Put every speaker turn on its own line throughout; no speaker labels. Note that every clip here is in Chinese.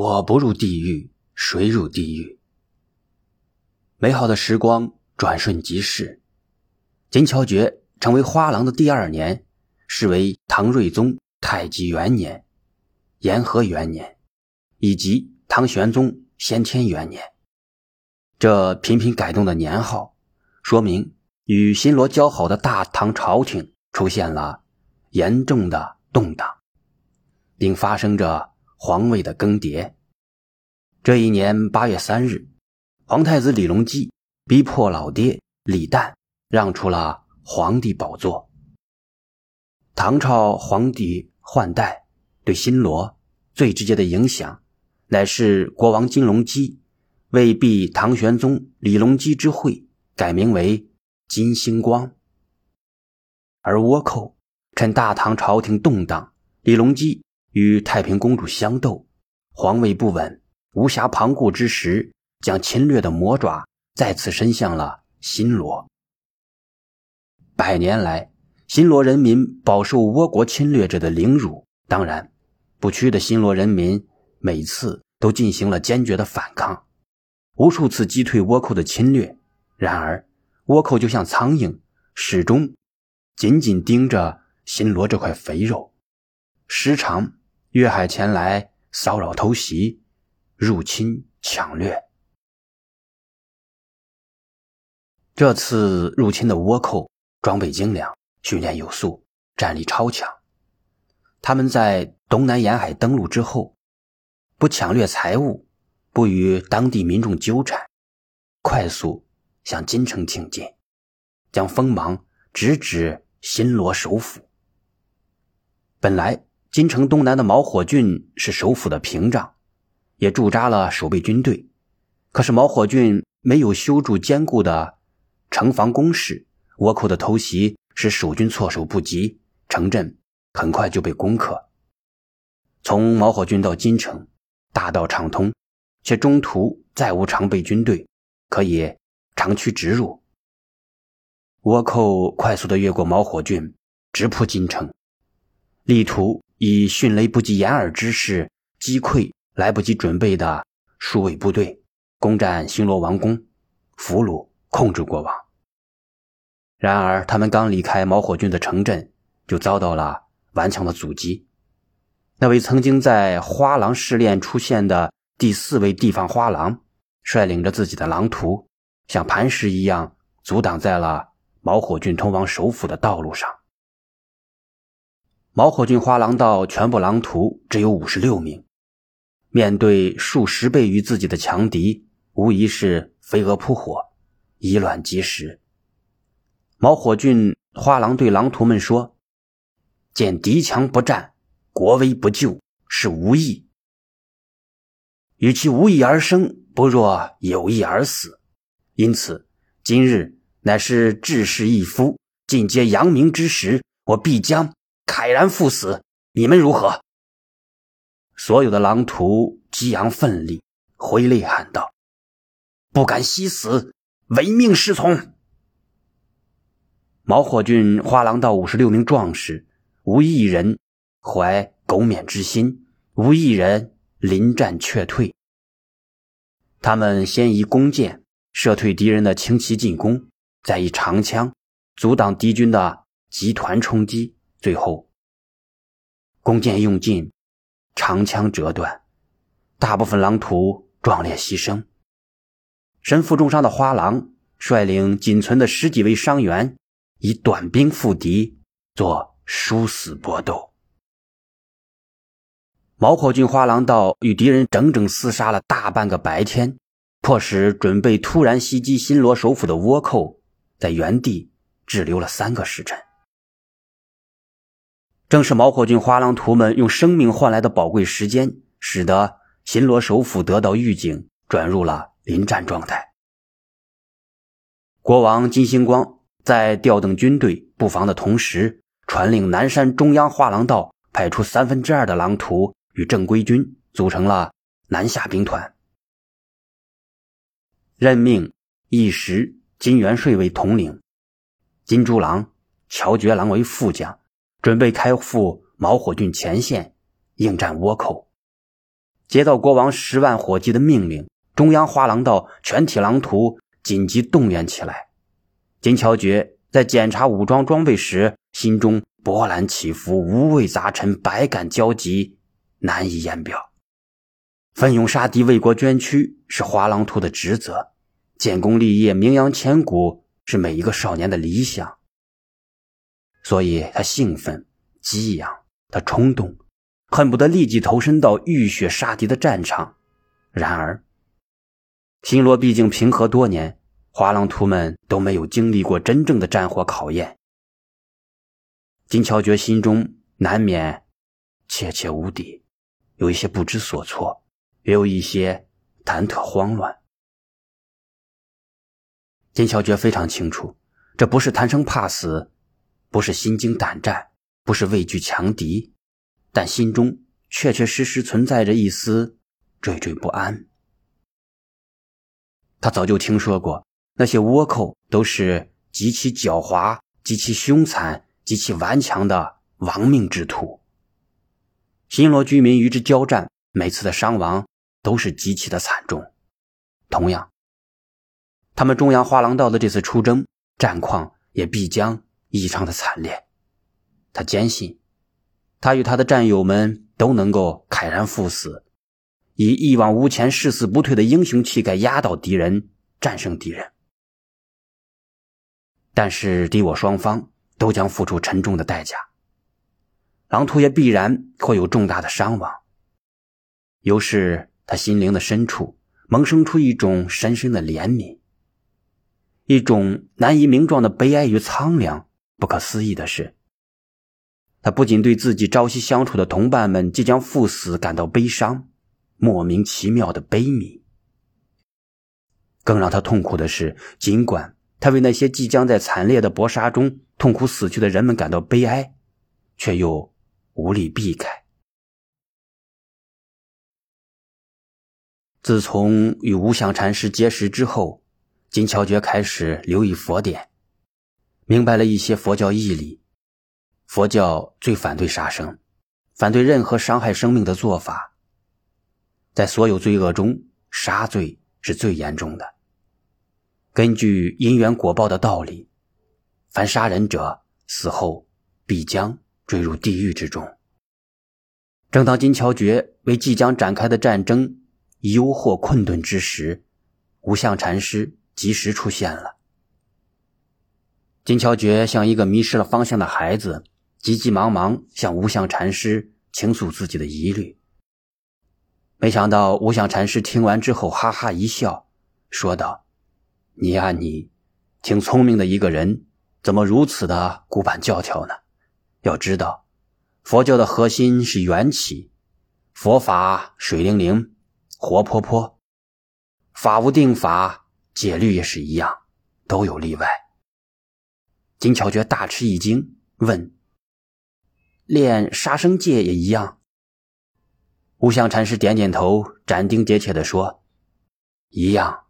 我不入地狱，谁入地狱？美好的时光转瞬即逝。金桥诀成为花郎的第二年，是为唐睿宗太极元年、延和元年，以及唐玄宗先天元年。这频频改动的年号，说明与新罗交好的大唐朝廷出现了严重的动荡。并发生着皇位的更迭。这一年八月三日，皇太子李隆基逼迫老爹李旦让出了皇帝宝座。唐朝皇帝换代对新罗最直接的影响，乃是国王金隆基为避唐玄宗李隆基之讳，改名为金星光。而倭寇趁大唐朝廷动荡，李隆基。与太平公主相斗，皇位不稳，无暇旁顾之时，将侵略的魔爪再次伸向了新罗。百年来，新罗人民饱受倭国侵略者的凌辱，当然，不屈的新罗人民每次都进行了坚决的反抗，无数次击退倭寇的侵略。然而，倭寇就像苍蝇，始终紧紧盯着新罗这块肥肉，时常。越海前来骚扰、偷袭、入侵、抢掠。这次入侵的倭寇装备精良，训练有素，战力超强。他们在东南沿海登陆之后，不抢掠财物，不与当地民众纠缠，快速向京城挺进，将锋芒直指新罗首府。本来。金城东南的毛火郡是首府的屏障，也驻扎了守备军队。可是毛火郡没有修筑坚固的城防工事，倭寇的偷袭使守军措手不及，城镇很快就被攻克。从毛火郡到金城，大道畅通，且中途再无常备军队可以长驱直入。倭寇快速的越过毛火郡，直扑金城，力图。以迅雷不及掩耳之势击溃来不及准备的数位部队，攻占星罗王宫，俘虏控制国王。然而，他们刚离开毛火郡的城镇，就遭到了顽强的阻击。那位曾经在花郎试炼出现的第四位地方花郎，率领着自己的狼徒，像磐石一样阻挡在了毛火郡通往首府的道路上。毛火郡花郎道全部狼徒只有五十六名，面对数十倍于自己的强敌，无疑是飞蛾扑火，以卵击石。毛火郡花郎对狼徒们说：“见敌强不战，国危不救，是无义；与其无义而生，不若有义而死。因此，今日乃是志士一夫尽皆扬名之时，我必将。”慨然赴死，你们如何？所有的狼徒激昂奋力，挥泪喊道：“不敢惜死，唯命是从。”毛火俊花郎道五十六名壮士，无一人怀苟免之心，无一人临战却退。他们先以弓箭射退敌人的轻骑进攻，再以长枪阻挡敌军的集团冲击。最后，弓箭用尽，长枪折断，大部分狼徒壮烈牺牲。身负重伤的花郎率领仅存的十几位伤员，以短兵赴敌，做殊死搏斗。毛火郡花郎道与敌人整整厮杀了大半个白天，迫使准备突然袭击新罗首府的倭寇在原地滞留了三个时辰。正是毛火军花郎徒们用生命换来的宝贵时间，使得新罗首府得到预警，转入了临战状态。国王金星光在调动军队布防的同时，传令南山中央花郎道派出三分之二的狼徒与正规军组成了南下兵团，任命一时金元帅为统领，金珠郎、乔觉郎为副将。准备开赴毛火郡前线，应战倭寇。接到国王十万火急的命令，中央花廊道全体狼徒紧急动员起来。金乔觉在检查武装装备时，心中波澜起伏，五味杂陈，百感交集，难以言表。奋勇杀敌，为国捐躯，是花狼图的职责；建功立业，名扬千古，是每一个少年的理想。所以他兴奋、激昂，他冲动，恨不得立即投身到浴血杀敌的战场。然而，新罗毕竟平和多年，花狼图们都没有经历过真正的战火考验。金乔觉心中难免怯怯无底，有一些不知所措。也有一些忐忑慌乱。金乔觉非常清楚，这不是贪生怕死，不是心惊胆战，不是畏惧强敌，但心中确确实实存在着一丝惴惴不安。他早就听说过，那些倭寇都是极其狡猾、极其凶残、极其顽强的亡命之徒。新罗居民与之交战，每次的伤亡。都是极其的惨重。同样，他们中央花廊道的这次出征战况也必将异常的惨烈。他坚信，他与他的战友们都能够慨然赴死，以一往无前、誓死不退的英雄气概压倒敌人、战胜敌人。但是，敌我双方都将付出沉重的代价，狼图也必然会有重大的伤亡。由是。他心灵的深处萌生出一种深深的怜悯，一种难以名状的悲哀与苍凉。不可思议的是，他不仅对自己朝夕相处的同伴们即将赴死感到悲伤，莫名其妙的悲悯。更让他痛苦的是，尽管他为那些即将在惨烈的搏杀中痛苦死去的人们感到悲哀，却又无力避开。自从与无相禅师结识之后，金乔觉开始留意佛典，明白了一些佛教义理。佛教最反对杀生，反对任何伤害生命的做法。在所有罪恶中，杀罪是最严重的。根据因缘果报的道理，凡杀人者死后必将坠入地狱之中。正当金乔觉为即将展开的战争，忧惑困顿之时，无相禅师及时出现了。金乔觉像一个迷失了方向的孩子，急急忙忙向无相禅师倾诉自己的疑虑。没想到无相禅师听完之后，哈哈一笑，说道：“你呀，你，挺聪明的一个人，怎么如此的古板教条呢？要知道，佛教的核心是缘起，佛法水灵灵。”活泼泼，法无定法，戒律也是一样，都有例外。金巧觉大吃一惊，问：“练杀生戒也一样？”无相禅师点点头，斩钉截铁地说：“一样，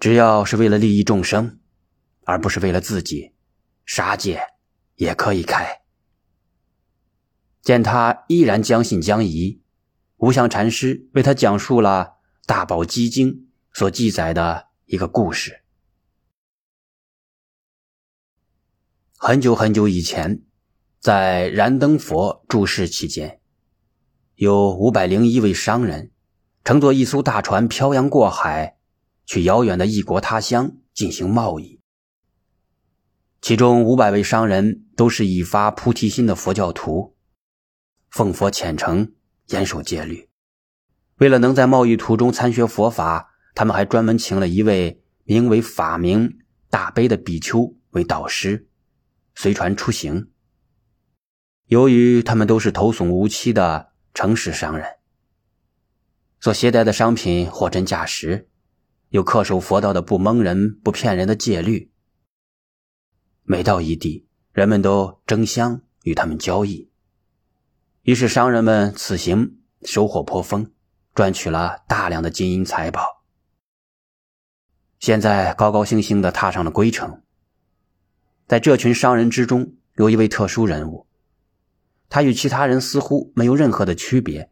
只要是为了利益众生，而不是为了自己，杀戒也可以开。”见他依然将信将疑。无相禅师为他讲述了《大宝积经》所记载的一个故事。很久很久以前，在燃灯佛住世期间，有五百零一位商人乘坐一艘大船漂洋过海，去遥远的异国他乡进行贸易。其中五百位商人都是已发菩提心的佛教徒，奉佛虔诚。严守戒律，为了能在贸易途中参学佛法，他们还专门请了一位名为法明大悲的比丘为导师，随船出行。由于他们都是头耸无欺的诚实商人，所携带的商品货真价实，又恪守佛道的不蒙人、不骗人的戒律，每到一地，人们都争相与他们交易。于是，商人们此行收获颇丰，赚取了大量的金银财宝。现在高高兴兴的踏上了归程。在这群商人之中，有一位特殊人物，他与其他人似乎没有任何的区别，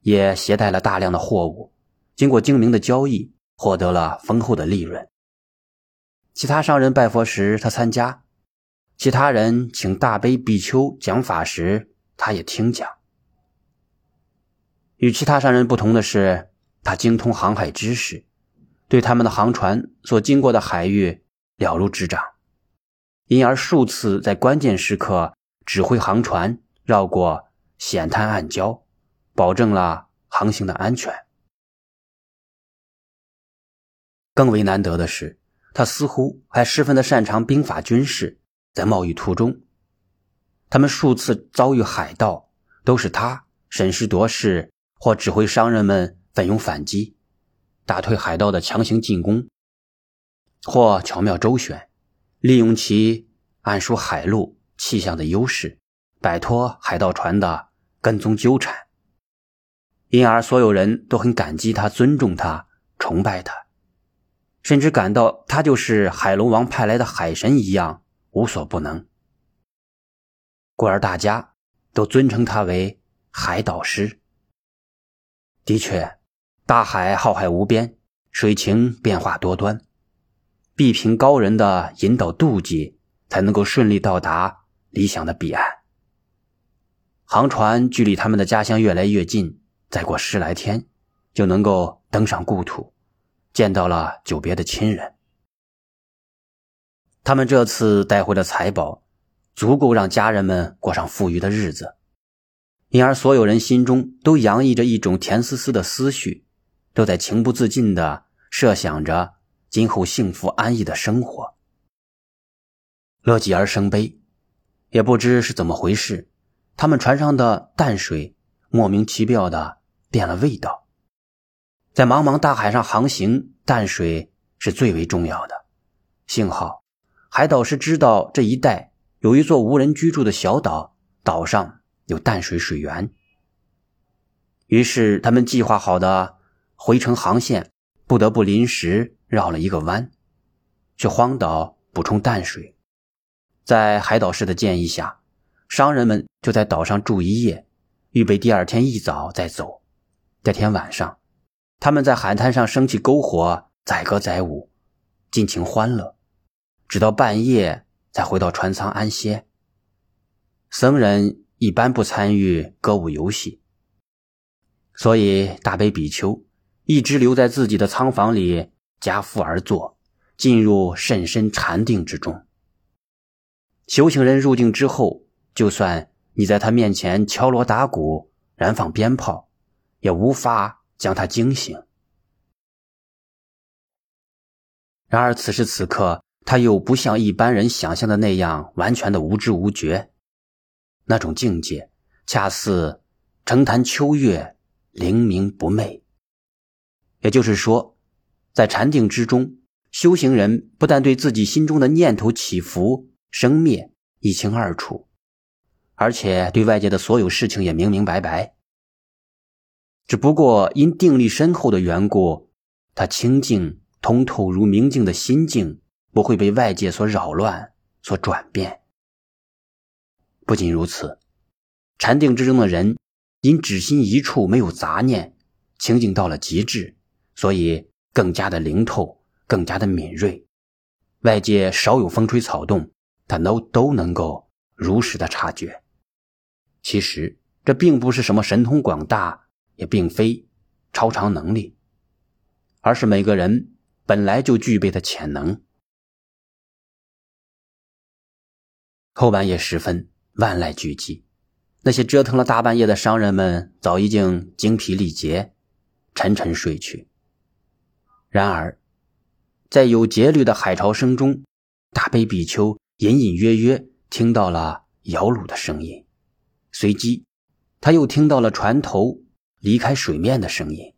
也携带了大量的货物，经过精明的交易，获得了丰厚的利润。其他商人拜佛时，他参加；其他人请大悲比丘讲法时，他也听讲。与其他商人不同的是，他精通航海知识，对他们的航船所经过的海域了如指掌，因而数次在关键时刻指挥航船绕过险滩暗礁，保证了航行的安全。更为难得的是。他似乎还十分的擅长兵法军事，在贸易途中，他们数次遭遇海盗，都是他审时度势，或指挥商人们奋勇反击，打退海盗的强行进攻，或巧妙周旋，利用其暗熟海路气象的优势，摆脱海盗船的跟踪纠缠，因而所有人都很感激他，尊重他，崇拜他。甚至感到他就是海龙王派来的海神一样无所不能，故而大家都尊称他为海导师。的确，大海浩瀚无边，水情变化多端，必凭高人的引导渡计，才能够顺利到达理想的彼岸。航船距离他们的家乡越来越近，再过十来天，就能够登上故土。见到了久别的亲人，他们这次带回的财宝，足够让家人们过上富裕的日子，因而所有人心中都洋溢着一种甜丝丝的思绪，都在情不自禁地设想着今后幸福安逸的生活。乐极而生悲，也不知是怎么回事，他们船上的淡水莫名其妙的变了味道。在茫茫大海上航行，淡水是最为重要的。幸好，海导师知道这一带有一座无人居住的小岛，岛上有淡水水源。于是，他们计划好的回程航线不得不临时绕了一个弯，去荒岛补充淡水。在海导师的建议下，商人们就在岛上住一夜，预备第二天一早再走。这天晚上。他们在海滩上升起篝火，载歌载舞，尽情欢乐，直到半夜才回到船舱安歇。僧人一般不参与歌舞游戏，所以大悲比丘一直留在自己的仓房里夹腹而坐，进入甚深禅定之中。修行人入定之后，就算你在他面前敲锣打鼓、燃放鞭炮，也无法。将他惊醒。然而此时此刻，他又不像一般人想象的那样完全的无知无觉，那种境界恰似澄潭秋月，灵明不昧。也就是说，在禅定之中，修行人不但对自己心中的念头起伏、生灭一清二楚，而且对外界的所有事情也明明白白。只不过因定力深厚的缘故，他清净通透如明镜的心境不会被外界所扰乱、所转变。不仅如此，禅定之中的人因只心一处，没有杂念，清净到了极致，所以更加的灵透，更加的敏锐。外界少有风吹草动，他都都能够如实的察觉。其实这并不是什么神通广大。也并非超常能力，而是每个人本来就具备的潜能。后半夜时分，万籁俱寂，那些折腾了大半夜的商人们早已经精疲力竭，沉沉睡去。然而，在有节律的海潮声中，大悲比丘隐隐约约听到了摇橹的声音，随即，他又听到了船头。离开水面的声音，